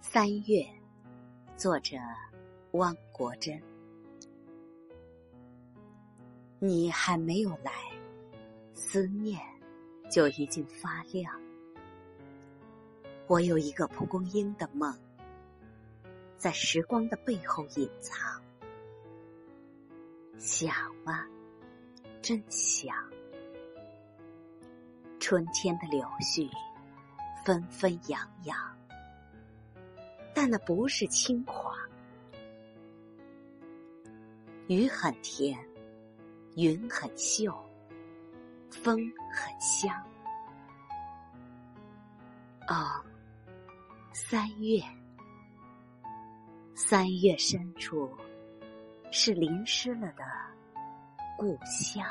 三月，作者汪国真。你还没有来，思念就已经发亮。我有一个蒲公英的梦，在时光的背后隐藏。想啊，真想。春天的柳絮，纷纷扬扬。但那不是轻狂，雨很甜，云很秀，风很香。哦，三月，三月深处是淋湿了的故乡。